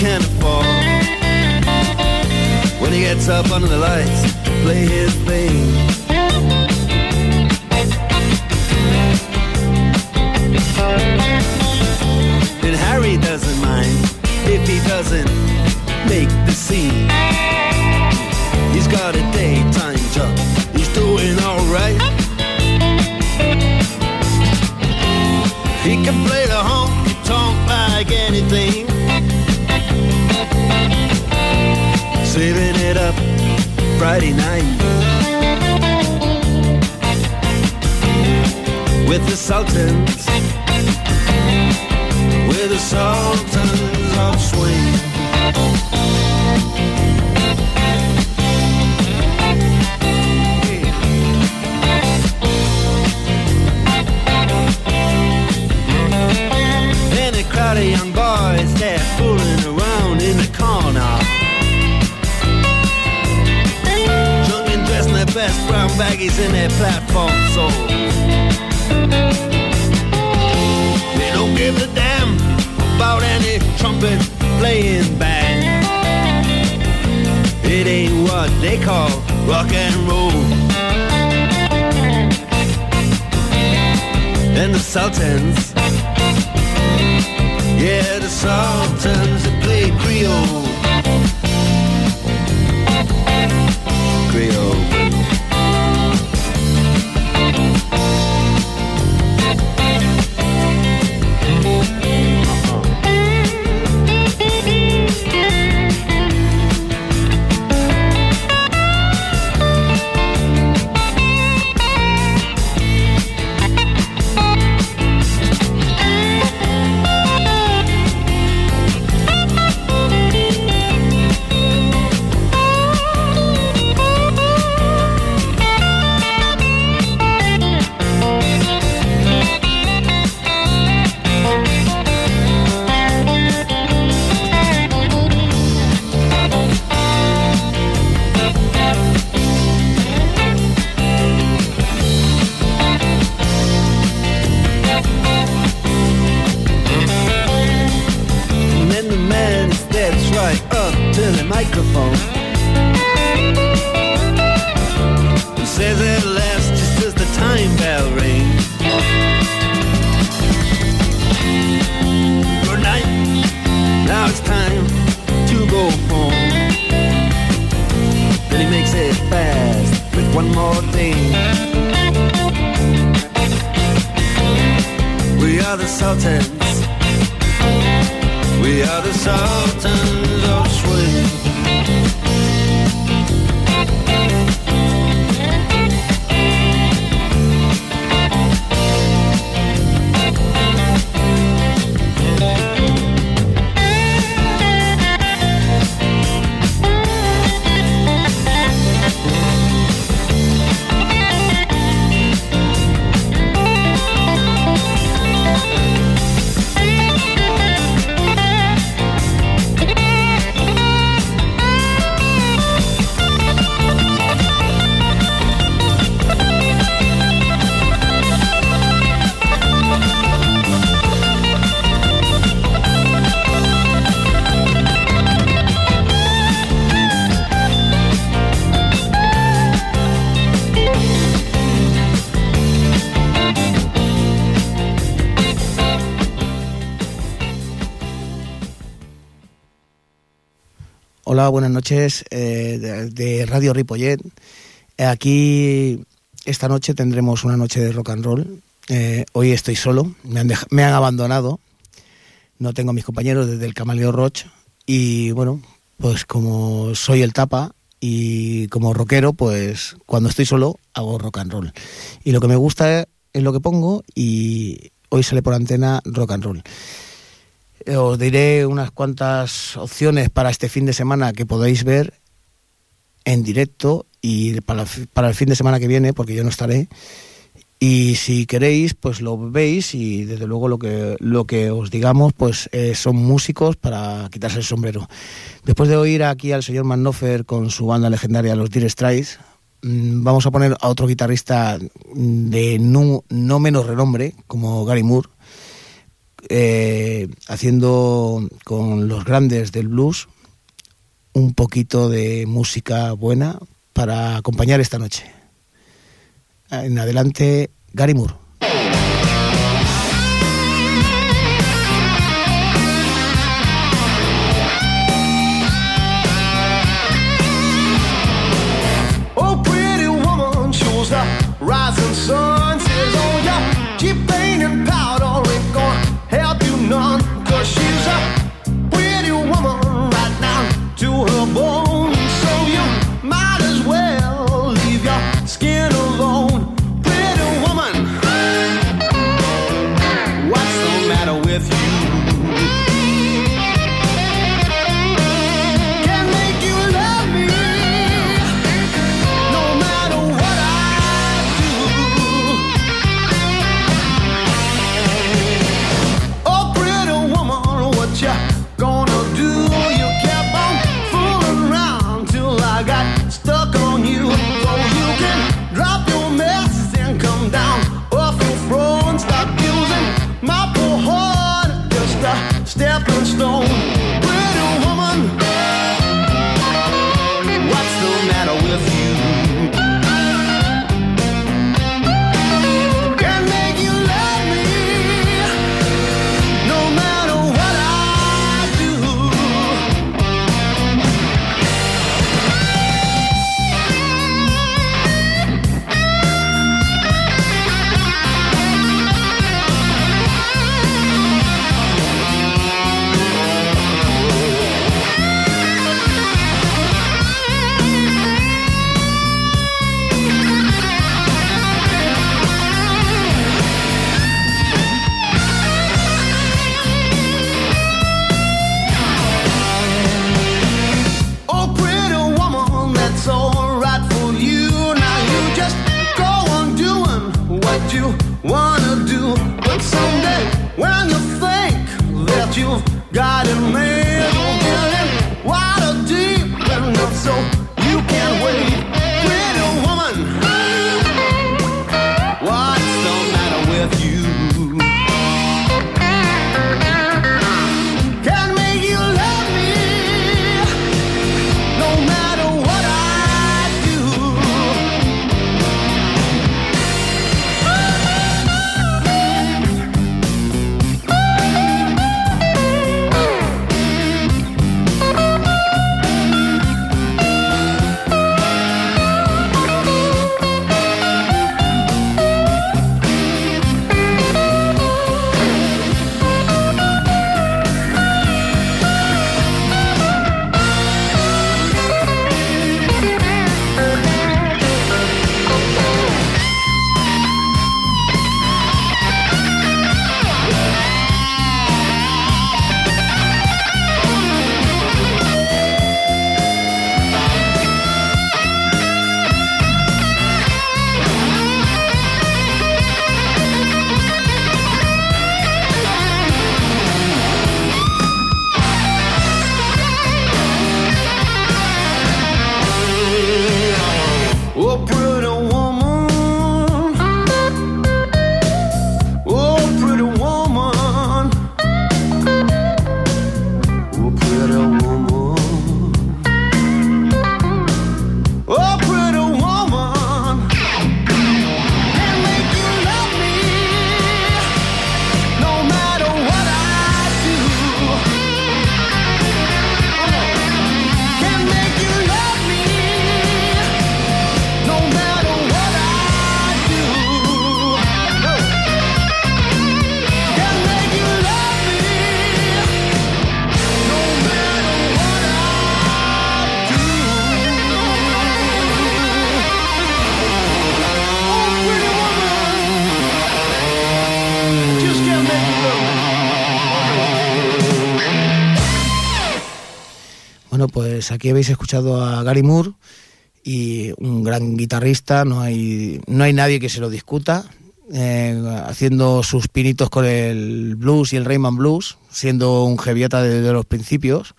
can afford, when he gets up under the lights to play his thing. And Harry doesn't mind if he doesn't make the scene. He's got a daytime job, he's doing alright. He can play the honky tonk like anything. Saving it up Friday night. With the Sultans. With the Sultans of Swing. And a crowd of young boys, they're fooling around in the corner. Best brown baggies in their platform soles. They don't give a damn about any trumpet playing band. It ain't what they call rock and roll. And the Sultans, yeah, the Sultans that play Creole. Creole. Buenas noches eh, de, Radio Ripollet. Aquí esta noche tendremos una noche de rock and roll. Eh, hoy estoy solo, me han, me han abandonado. No tengo a mis compañeros desde el Camaleo Roch. Y bueno, pues como soy el tapa y como rockero, pues cuando estoy solo hago rock and roll. Y lo que me gusta es lo que pongo y hoy sale por antena rock and roll. Eh, os diré unas cuantas opciones para este fin de semana que podéis ver en directo y para, para el fin de semana que viene, porque yo no estaré. Y si queréis, pues lo veis y desde luego lo que, lo que os digamos, pues eh, son músicos para quitarse el sombrero. Después de oír aquí al señor Mannofer con su banda legendaria, los Dire Straits, mm, vamos a poner a otro guitarrista de no, no menos renombre, como Gary Moore, eh, haciendo con los grandes del blues un poquito de música buena para acompañar esta noche. En adelante, Gary Moore. Pues aquí habéis escuchado a Gary Moore y un gran guitarrista, no hay, no hay nadie que se lo discuta, eh, haciendo sus pinitos con el blues y el Rayman Blues, siendo un jeviota desde los principios.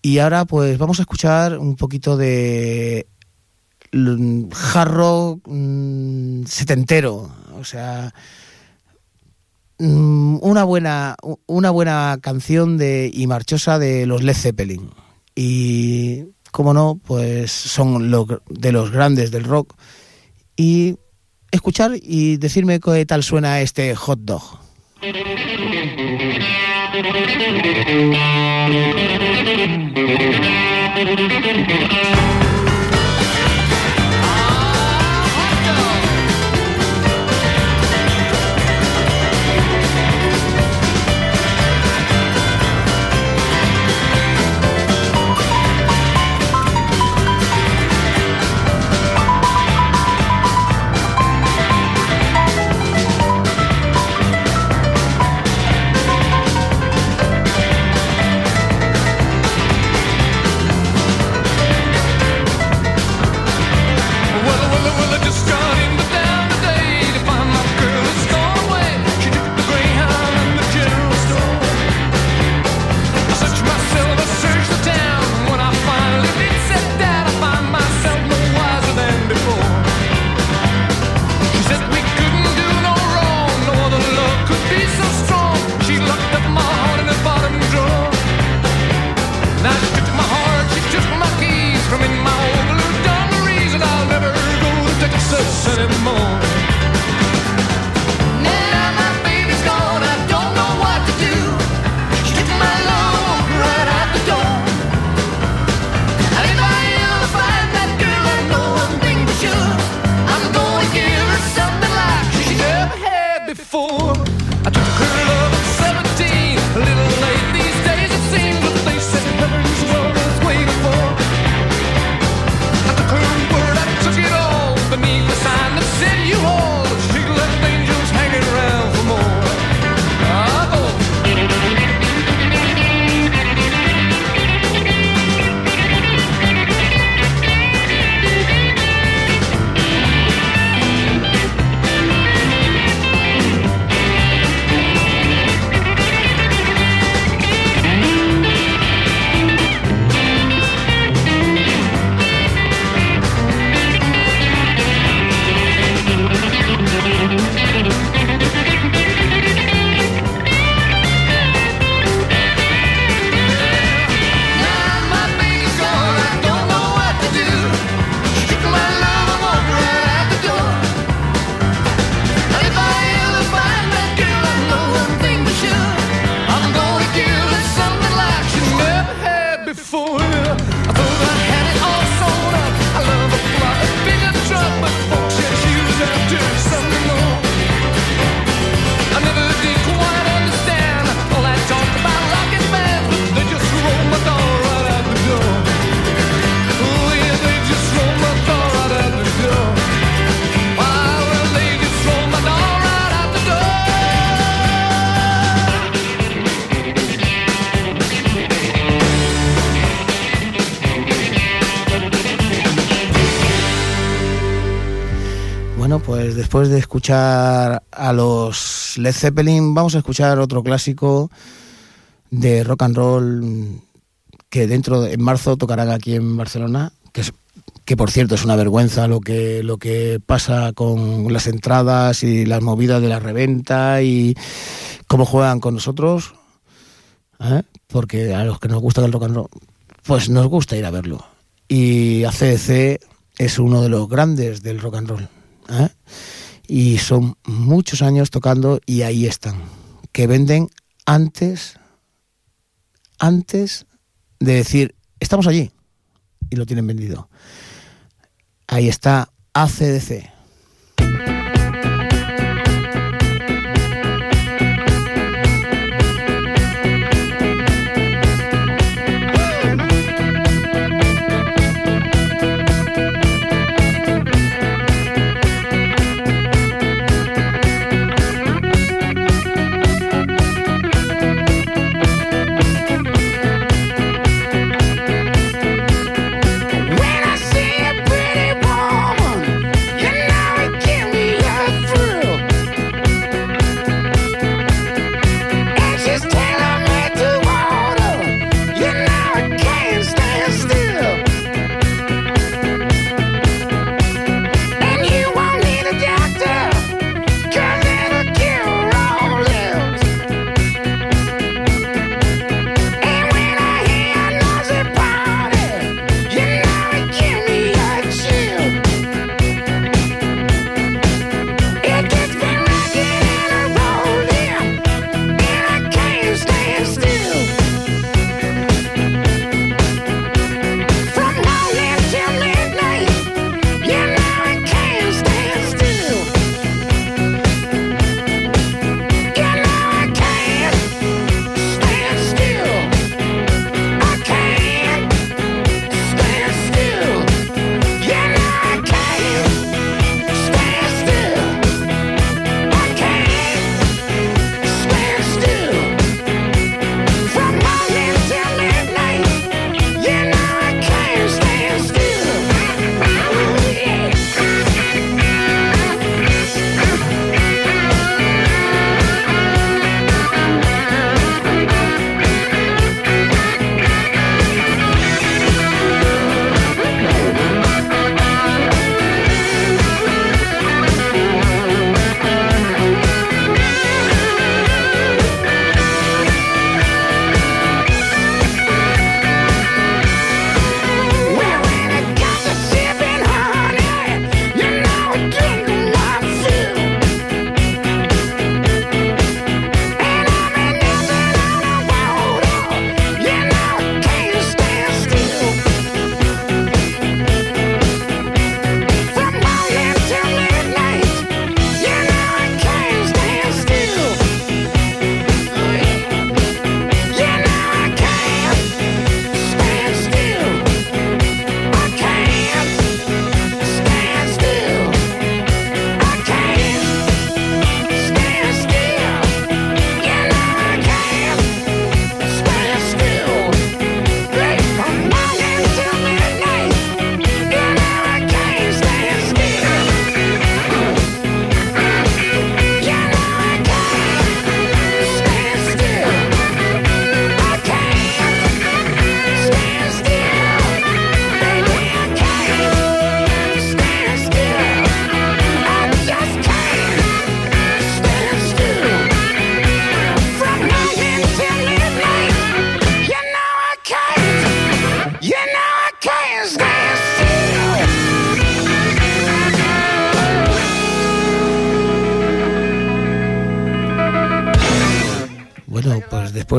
Y ahora pues vamos a escuchar un poquito de jarro mm, setentero, o sea, mm, una buena, una buena canción de, y marchosa de los Led Zeppelin. Y, como no, pues son de los grandes del rock. Y escuchar y decirme qué tal suena este hot dog. escuchar a los Led Zeppelin, vamos a escuchar otro clásico de rock and roll que dentro de, en marzo tocarán aquí en Barcelona, que que por cierto es una vergüenza lo que lo que pasa con las entradas y las movidas de la reventa y cómo juegan con nosotros, ¿eh? porque a los que nos gusta el rock and roll, pues nos gusta ir a verlo. Y ACDC es uno de los grandes del rock and roll. ¿eh? Y son muchos años tocando y ahí están, que venden antes, antes de decir, estamos allí y lo tienen vendido. Ahí está ACDC.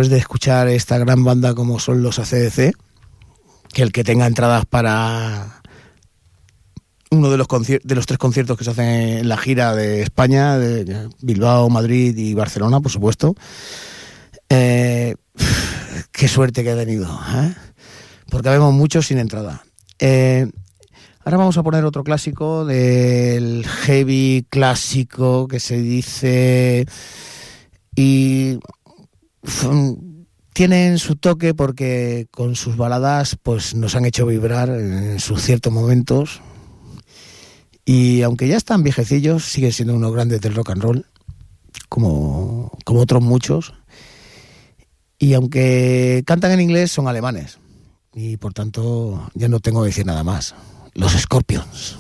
De escuchar esta gran banda como son los ACDC, que el que tenga entradas para uno de los, de los tres conciertos que se hacen en la gira de España, de Bilbao, Madrid y Barcelona, por supuesto, eh, qué suerte que ha tenido, ¿eh? porque vemos muchos sin entrada. Eh, ahora vamos a poner otro clásico del heavy clásico que se dice y tienen su toque porque con sus baladas pues nos han hecho vibrar en sus ciertos momentos. Y aunque ya están viejecillos siguen siendo unos grandes del rock and roll como, como otros muchos. Y aunque cantan en inglés son alemanes. Y por tanto ya no tengo que decir nada más. Los Scorpions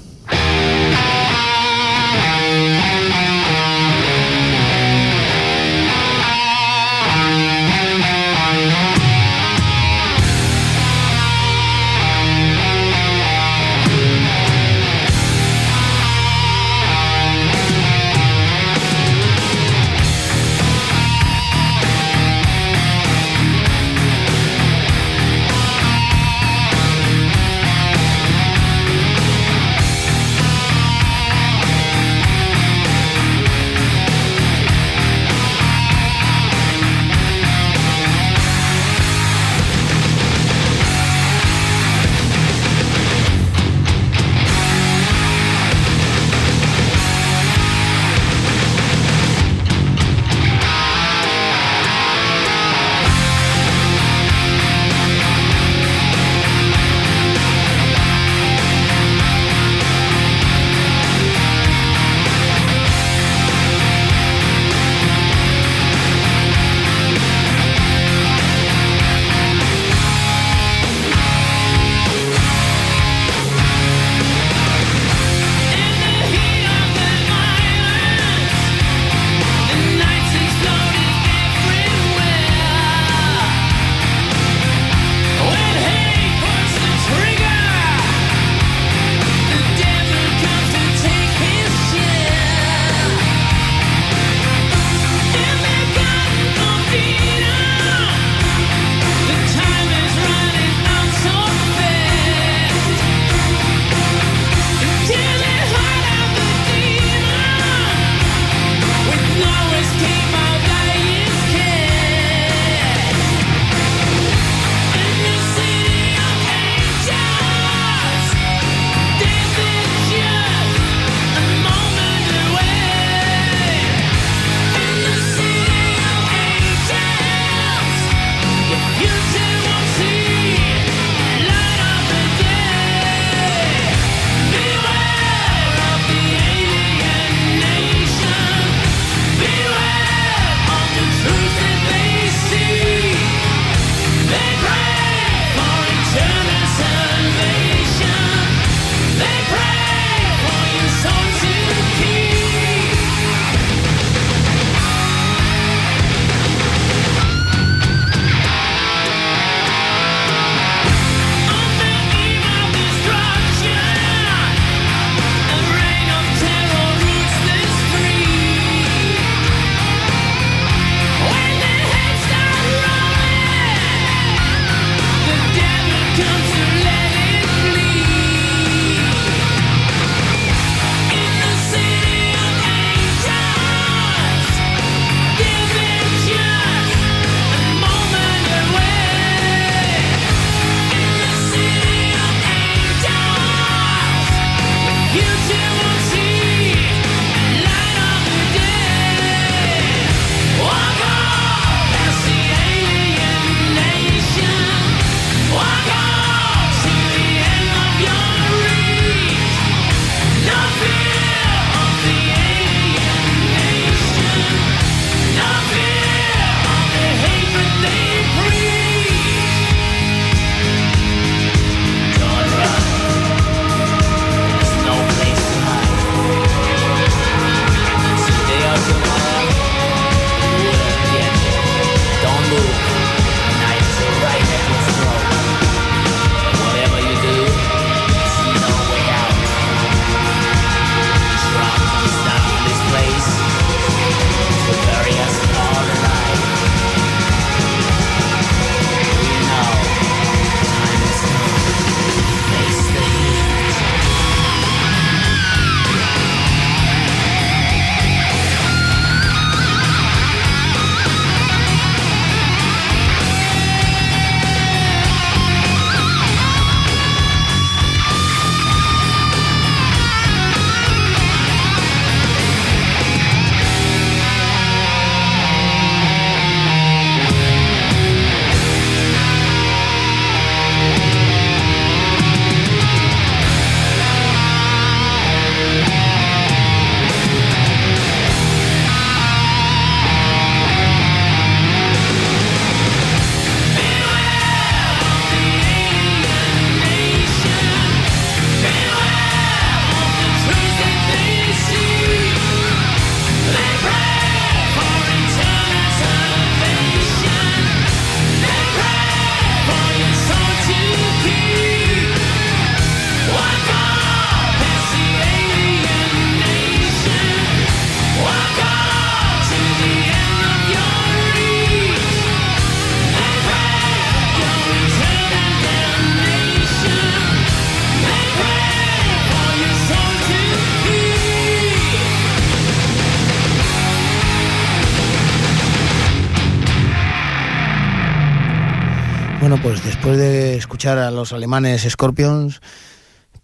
Pues después de escuchar a los alemanes Scorpions,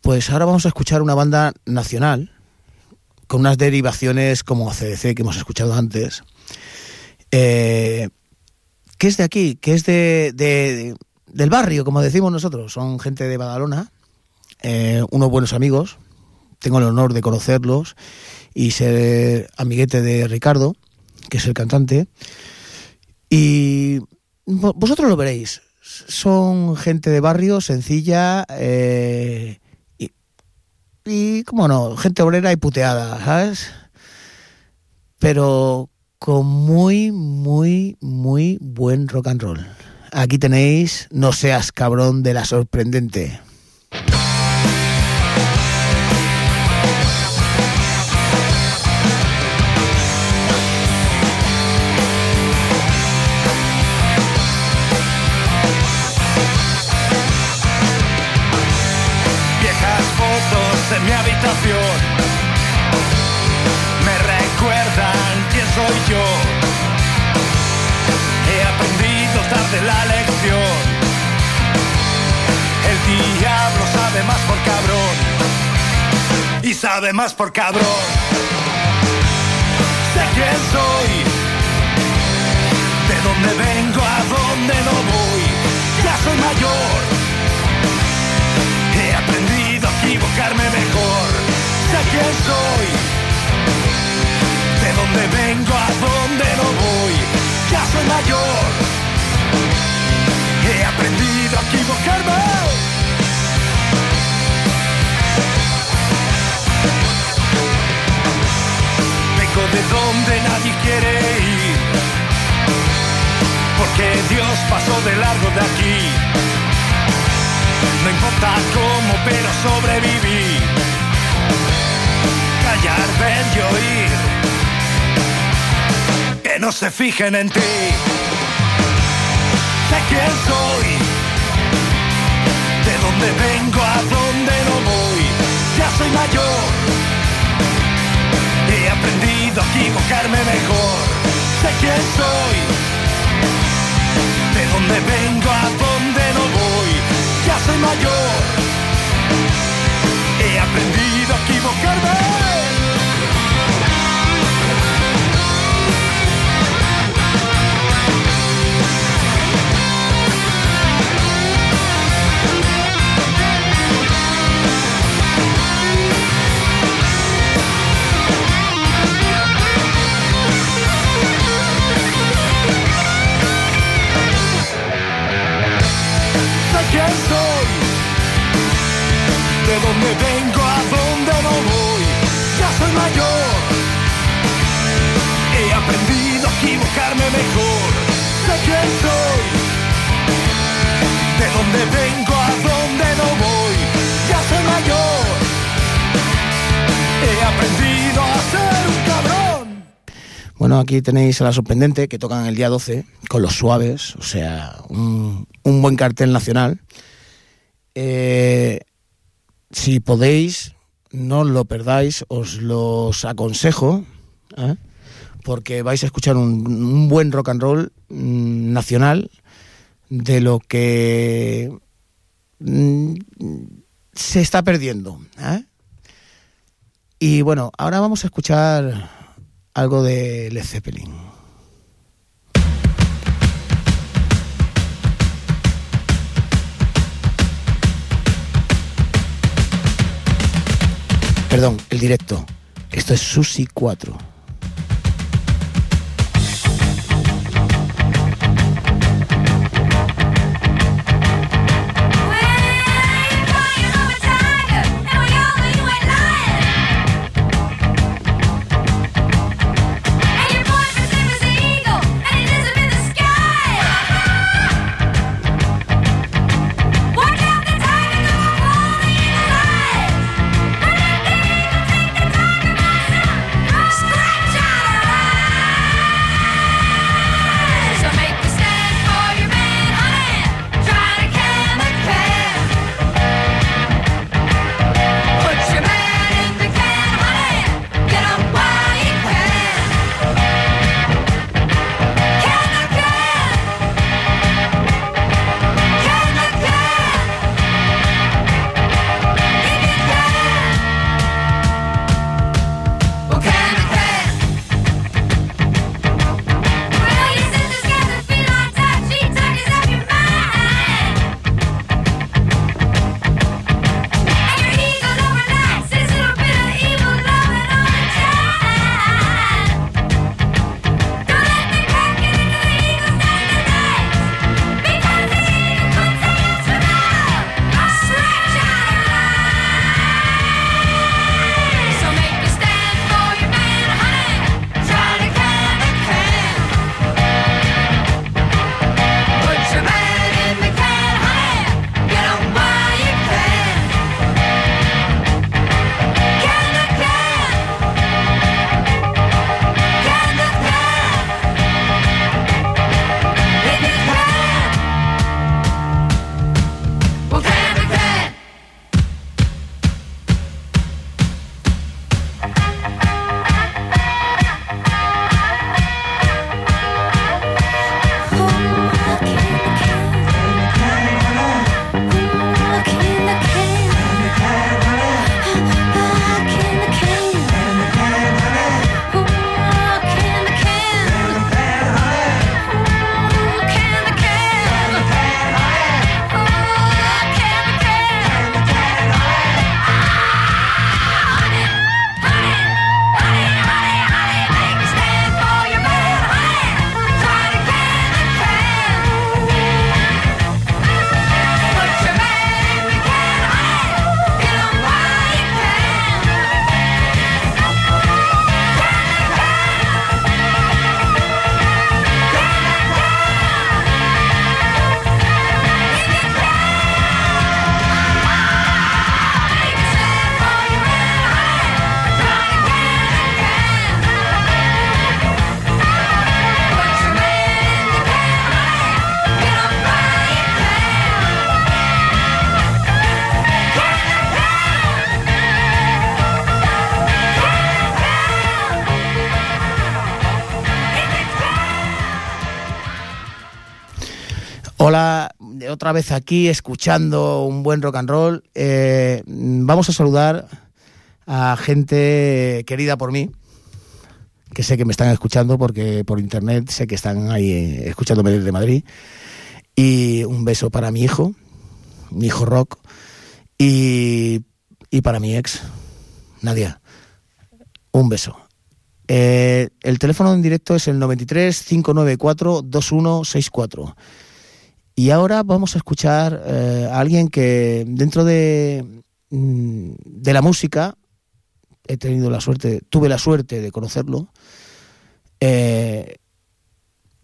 pues ahora vamos a escuchar una banda nacional con unas derivaciones como CDC que hemos escuchado antes, eh, que es de aquí, que es de, del barrio, como decimos nosotros. Son gente de Badalona, eh, unos buenos amigos. Tengo el honor de conocerlos y ser amiguete de Ricardo, que es el cantante. Y vosotros lo veréis. Son gente de barrio, sencilla, eh, y, y, cómo no, gente obrera y puteada, ¿sabes? Pero con muy, muy, muy buen rock and roll. Aquí tenéis No seas cabrón de la sorprendente. Me recuerdan quién soy yo. He aprendido tarde la lección. El diablo sabe más por cabrón y sabe más por cabrón. Sé quién soy, de dónde vengo, a dónde no voy. Ya soy mayor Quién soy, de dónde vengo, a dónde no voy. Ya soy mayor, he aprendido a equivocarme. Vengo de donde nadie quiere ir, porque Dios pasó de largo de aquí no importa cómo, pero sobreviví. Callar, ver y oír. Que no se fijen en ti. Sé quién soy. De dónde vengo, a dónde no voy. Ya soy mayor. He aprendido a equivocarme mejor. Sé quién soy. De dónde vengo, a dónde no voy ya soy mayor. He aprendido a equivocarme. de dónde vengo, He aprendido a equivocarme mejor. Sé quién soy, de dónde vengo, a dónde no voy. Ya soy mayor, he aprendido a ser un cabrón. Bueno, aquí tenéis a la sorprendente que tocan el día 12 con los suaves, o sea, un, un buen cartel nacional. Eh, si podéis, no lo perdáis, os los aconsejo, ¿eh? porque vais a escuchar un, buen rock and roll mm, nacional de lo que mm, se está perdiendo. ¿eh? Y bueno, ahora vamos a escuchar algo de Led Zeppelin. Perdón, el directo. Esto es Susi 4. Otra vez aquí escuchando un buen rock and roll. Eh, vamos a saludar a gente querida por mí, que sé que me están escuchando porque por internet sé que están ahí eh, escuchándome desde Madrid. Y un beso para mi hijo, mi hijo Rock, y, y para mi ex, Nadia. Un beso. Eh, el teléfono en directo es el 93 594 2164. Y ahora vamos a escuchar eh, a alguien que dentro de, mm, de la música he tenido la suerte, tuve la suerte de conocerlo. Eh,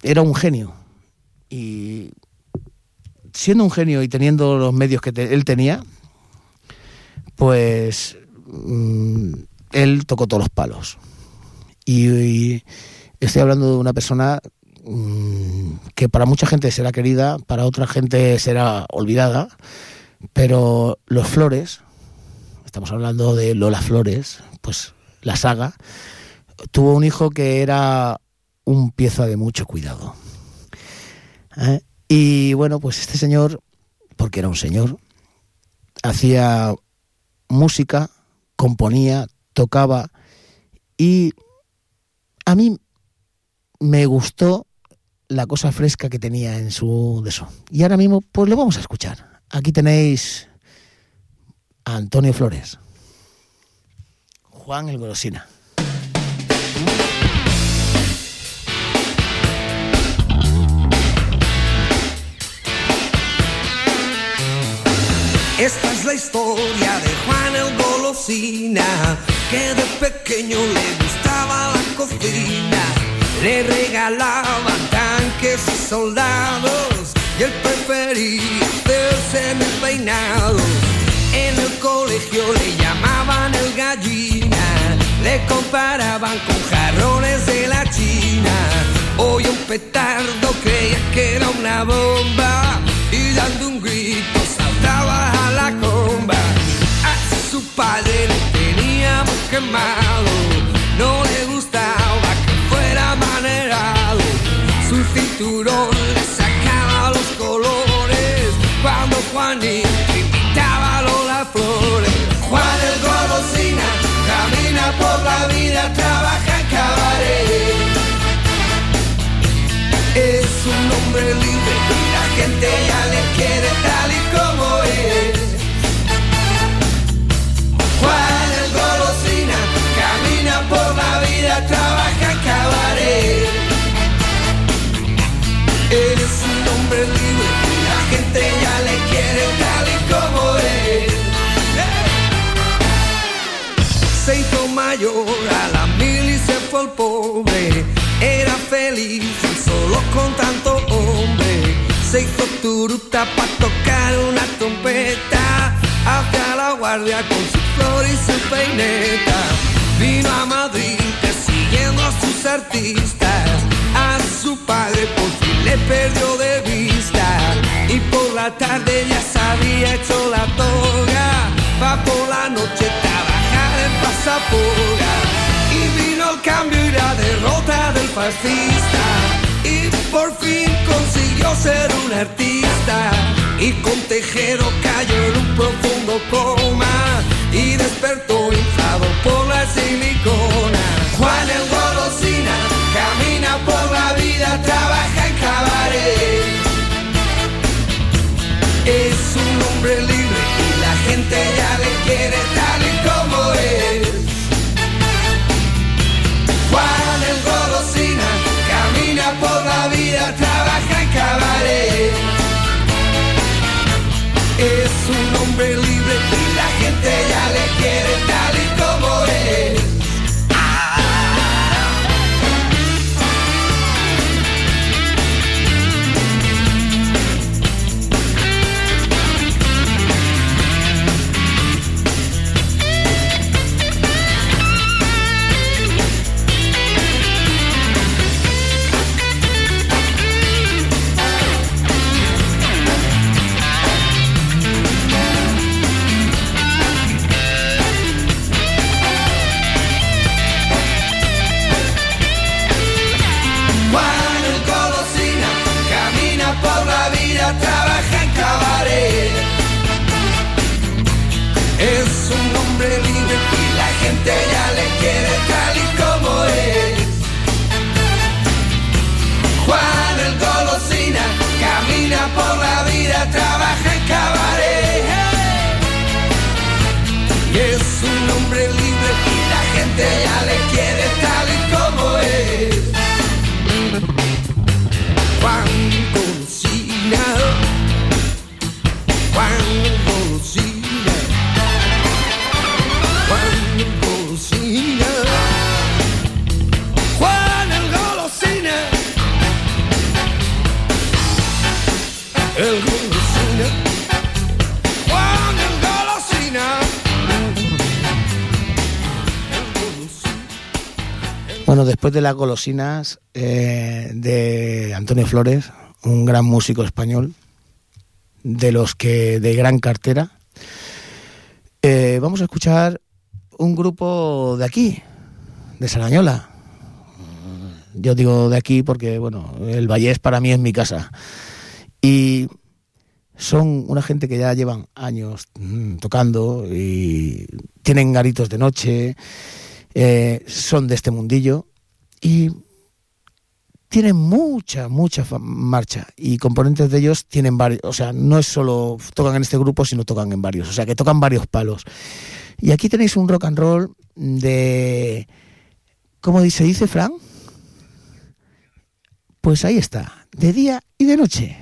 era un genio. Y siendo un genio y teniendo los medios que él tenía, pues mm, él tocó todos los palos. Y, y estoy hablando de una persona mm, que para mucha gente será querida, para otra gente será olvidada, pero los Flores, estamos hablando de Lola Flores, pues la saga, tuvo un hijo que era un pieza de mucho cuidado. ¿eh? Y bueno, pues este señor, porque era un señor, hacía música, componía, tocaba y a mí me gustó la cosa fresca que tenía en su de eso. Y ahora mismo pues lo vamos a escuchar. Aquí tenéis a Antonio Flores. Juan el Golosina. Esta es la historia de Juan el Golosina, que de pequeño le gustaba la cocina. Le regalaban tanques y soldados, y él prefería hacerse en el peinado. En el colegio le llamaban el gallina, le comparaban con jarrones de la China. Hoy un petardo creía que era una bomba y dando un grito saltaba a la comba. A su padre le tenía muy quemado, no le gustaba que. Su cinturón le sacaba los colores cuando Juanito mayor a la mil y se fue el pobre. Era feliz solo con tanto hombre. Se hizo turuta para tocar una trompeta. Hacia la guardia con su flor y su peineta. Vino a Madrid persiguiendo a sus artistas. A su padre por fin le perdió de vista. Y por la tarde ya se había hecho la toga. Va por la noche Y vino el cambio y la derrota del fascista. Y por fin consiguió ser un artista. Y con Tejero cayó en un profundo coma. Y despertó inflado por la silicona. Juan el golosina camina por la vida, trabaja en cabaret. Es un hombre libre y la gente ya le quiere tal de las golosinas eh, de Antonio Flores, un gran músico español, de los que de gran cartera, eh, vamos a escuchar un grupo de aquí, de Sarañola. Yo digo de aquí porque, bueno, el Vallés para mí es mi casa. Y son una gente que ya llevan años mm, tocando y tienen garitos de noche, eh, son de este mundillo y tienen mucha, mucha marcha y componentes de ellos tienen varios, o sea, no es solo tocan en este grupo, sino tocan en varios, o sea, que tocan varios palos. Y aquí tenéis un rock and roll de, ¿cómo se dice, Fran? Pues ahí está, de día y de noche.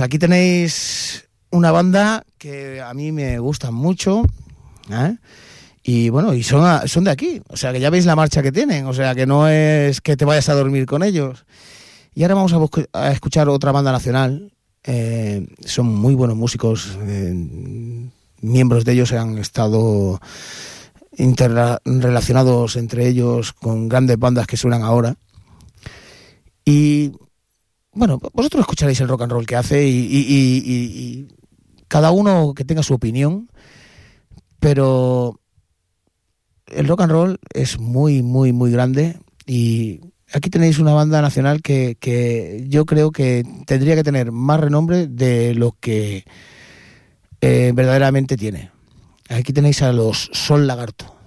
Pues aquí tenéis una banda que a mí me gusta mucho. ¿eh? Y bueno, y son, a- son de aquí. O sea que ya veis la marcha que tienen. O sea que no es que te vayas a dormir con ellos. Y ahora vamos a, a escuchar otra banda nacional. Eh, son muy buenos músicos. eh, miembros de ellos han estado interrelacionados entre ellos con grandes bandas que suenan ahora. Y bueno, vosotros escucharéis el rock and roll que hace y, cada uno que tenga su opinión, pero el rock and roll es muy, muy, muy grande y aquí tenéis una banda nacional que, que yo creo que tendría que tener más renombre de lo que eh, verdaderamente tiene. Aquí tenéis a los Sol Lagarto.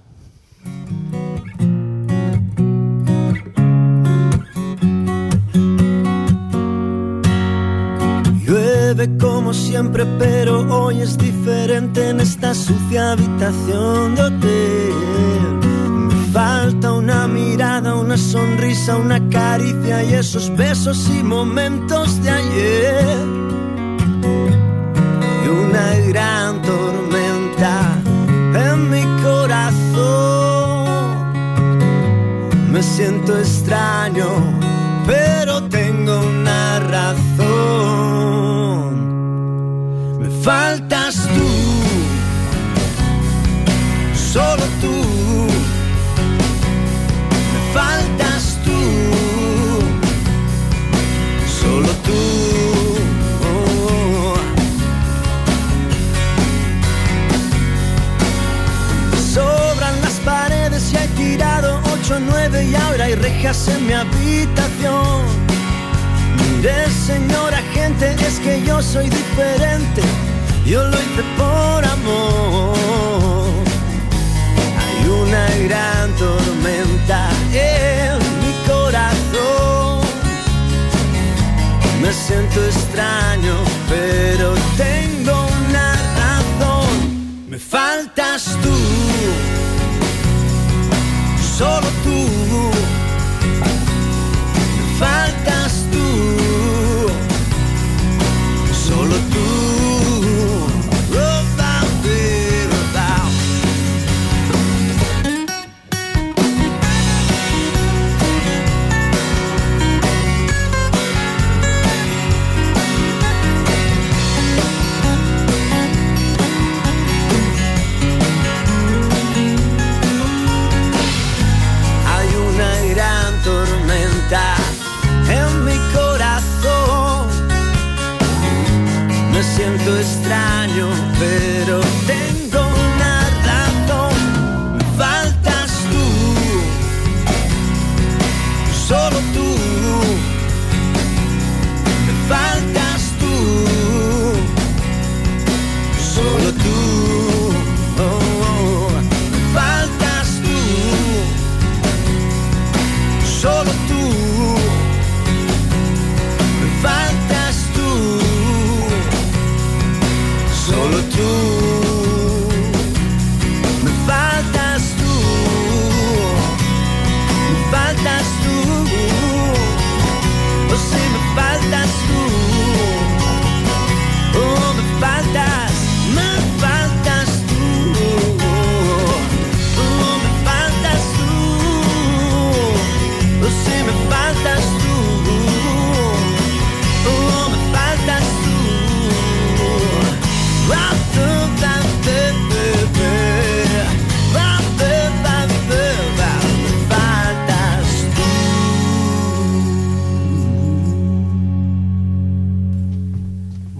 Siempre, pero hoy es diferente en esta sucia habitación de hotel. Me falta una mirada, una sonrisa, una caricia y esos besos y momentos de ayer. Y una gran tormenta en mi corazón. Me siento extraño, faltas tú, solo tú. Me faltas tú, solo tú. He tirado 8 o 9 y ahora hay rejas en mi habitación. Mire señora gente, es que yo soy diferente, yo lo hice por amor. Hay una gran tormenta en mi corazón. Me siento extraño, pero tengo una razón. Me faltas tú, solo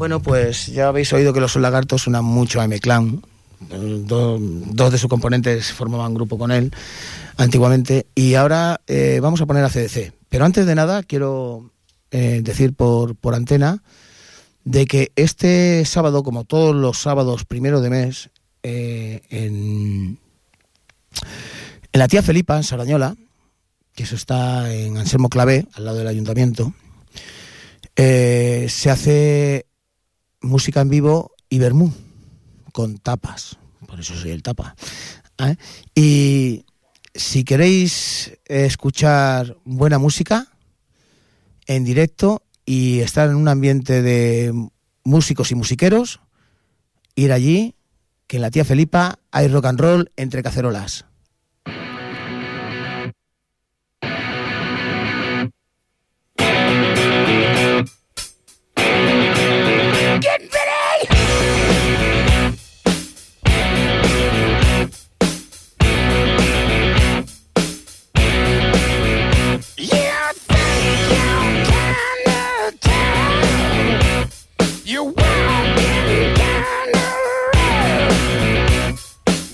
Bueno, pues ya habéis oído que los lagartos suenan mucho a M-Clan. Eh, do- dos de sus componentes formaban grupo con él antiguamente. Y ahora eh, vamos a poner a CDC. Pero antes de nada, quiero eh, decir por, por antena de que este sábado, como todos los sábados primero de mes, en, en la tía Felipa, en Sarañola, que eso está en Anselmo Clavé, al lado del ayuntamiento, se hace música en vivo y vermú con tapas. Por eso soy el tapa. ¿eh? Y si queréis escuchar buena música en directo y estar en un ambiente de músicos y musiqueros, ir allí, que en la tía Felipa hay rock and roll entre cacerolas.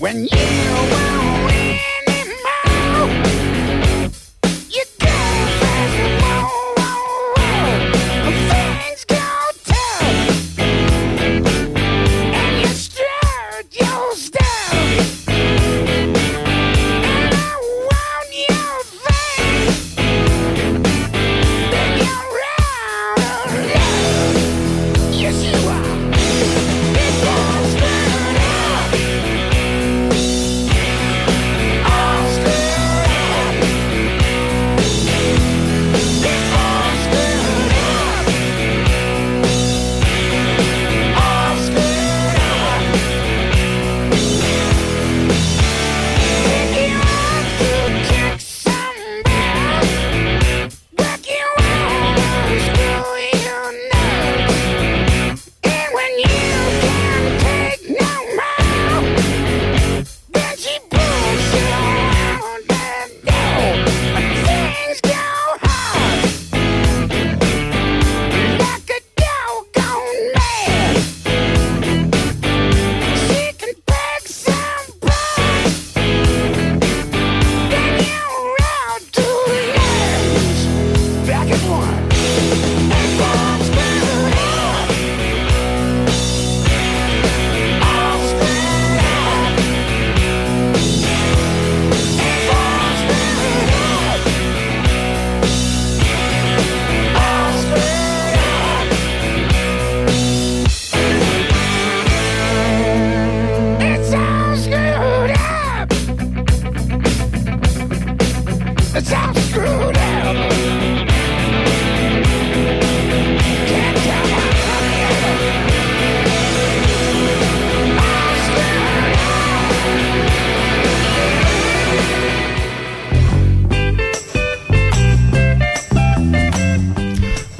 When you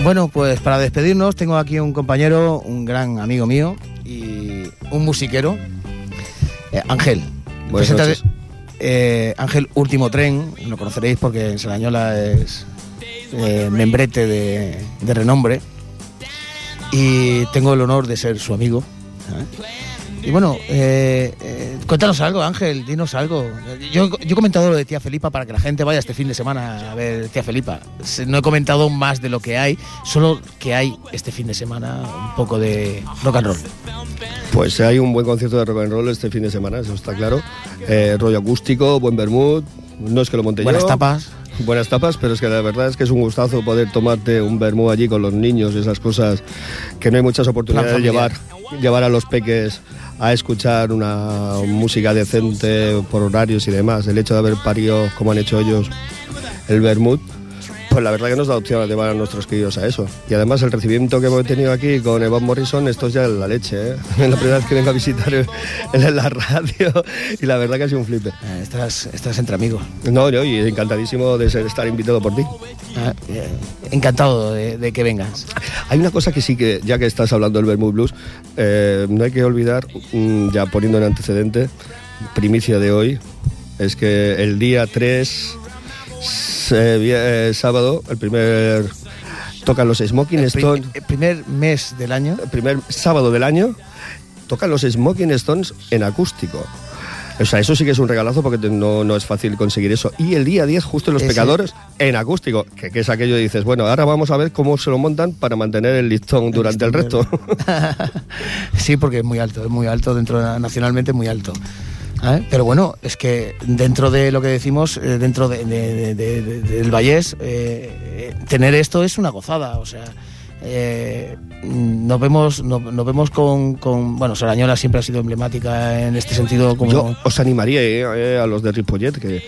Bueno, pues para despedirnos tengo aquí un compañero, un gran amigo mío y un musiquero, eh, Ángel. Buenas noches. Eh, Ángel Último Tren, lo conoceréis porque en Sarañola es eh, membrete de, de renombre y tengo el honor de ser su amigo. Y bueno, cuéntanos algo, Ángel, dinos algo. Yo, yo he comentado lo de Tía Felipa para que la gente vaya este fin de semana a ver Tía Felipa. No he comentado más de lo que hay, solo que hay este fin de semana un poco de rock and roll. Pues hay un buen concierto de rock and roll este fin de semana, eso está claro. Eh, rollo acústico, buen vermut. No es que lo monte Buenas yo. tapas. Buenas tapas, pero es que la verdad es que es un gustazo poder tomarte un vermú allí con los niños, esas cosas que no hay muchas oportunidades de llevar, llevar a los peques a escuchar una música decente por horarios y demás. El hecho de haber parido, como han hecho ellos, el vermut, pues la verdad que nos da opción a llevar a nuestros críos a eso. Y además el recibimiento que hemos tenido aquí con Evan Morrison, esto es ya la leche, ¿eh? Es la primera vez que vengo a visitar en la radio y la verdad que ha sido un flipe. Eh, estás, estás entre amigos. No, yo y encantadísimo de ser, estar invitado por ti. Ah, eh, encantado de, de que vengas. Hay una cosa que sí que, ya que estás hablando del Vermouth Blues, eh, no hay que olvidar, mm, ya poniendo en antecedente, primicia de hoy, es que el día 3, se- vi- eh, sábado, el primer. tocan los Smoking Stones, el primer mes del año. el primer sábado del año, tocan los Smoking Stones en acústico. O sea, eso sí que es un regalazo porque no, no es fácil conseguir eso. Y el día 10, justo en Los Ese- Pecadores, en acústico, que, que es aquello y dices, bueno, ahora vamos a ver cómo se lo montan para mantener el listón durante el resto. sí, porque es muy alto, es muy alto dentro de- nacionalmente muy alto. ¿Eh? Pero bueno, es que dentro de lo que decimos, eh, dentro de- de- de- de- de- del Vallés, eh, eh, tener esto es una gozada. O sea, eh, nos vemos, nos, nos vemos con, con- bueno, Sarañola siempre ha sido emblemática en este sentido. Como Yo os animaría a los de Ripollet que,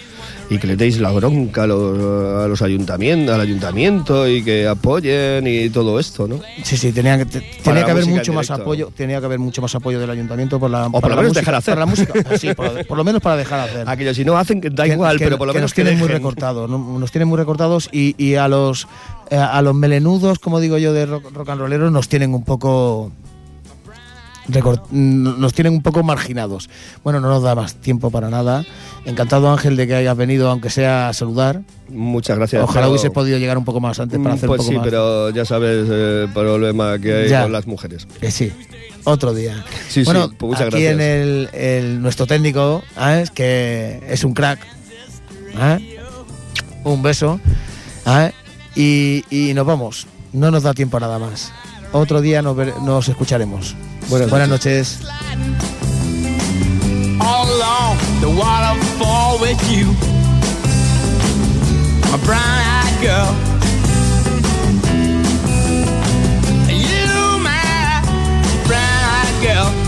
y que le deis la bronca a los, a los ayuntamientos, al ayuntamiento y que apoyen y todo esto, ¿no? Sí, sí, tenía que, tenía que haber mucho más apoyo, tenía que haber mucho más apoyo del ayuntamiento por la, por para lo menos música, dejar hacer. la música, sí, por, por lo menos para dejar hacer. Aquellos si no hacen, que da Que- igual, que- pero por lo menos nos tienen muy recortados, ¿no? nos tienen muy recortados y, y a los eh, a los melenudos, como digo yo, de rock, rock and rolleros nos tienen un poco nos tienen un poco marginados. Bueno, no nos da más tiempo para nada. Encantado Ángel de que hayas venido, aunque sea a saludar. Muchas gracias. Ojalá hubiese podido llegar un poco más antes para hacer pues un poco sí, más. pero ya sabes eh, el problema que hay Ya. con las mujeres. Que sí, otro día. Sí, sí, bueno, pues muchas aquí gracias. en el, el- nuestro técnico, ¿eh? que es un crack. ¿eh? Un beso. ¿eh? Y, y nos vamos. No nos da tiempo a nada más otro día nos, ver, nos escucharemos. Buenas noches. All along the waterfall with you, my brown eyed girl. You, my brown eyed girl.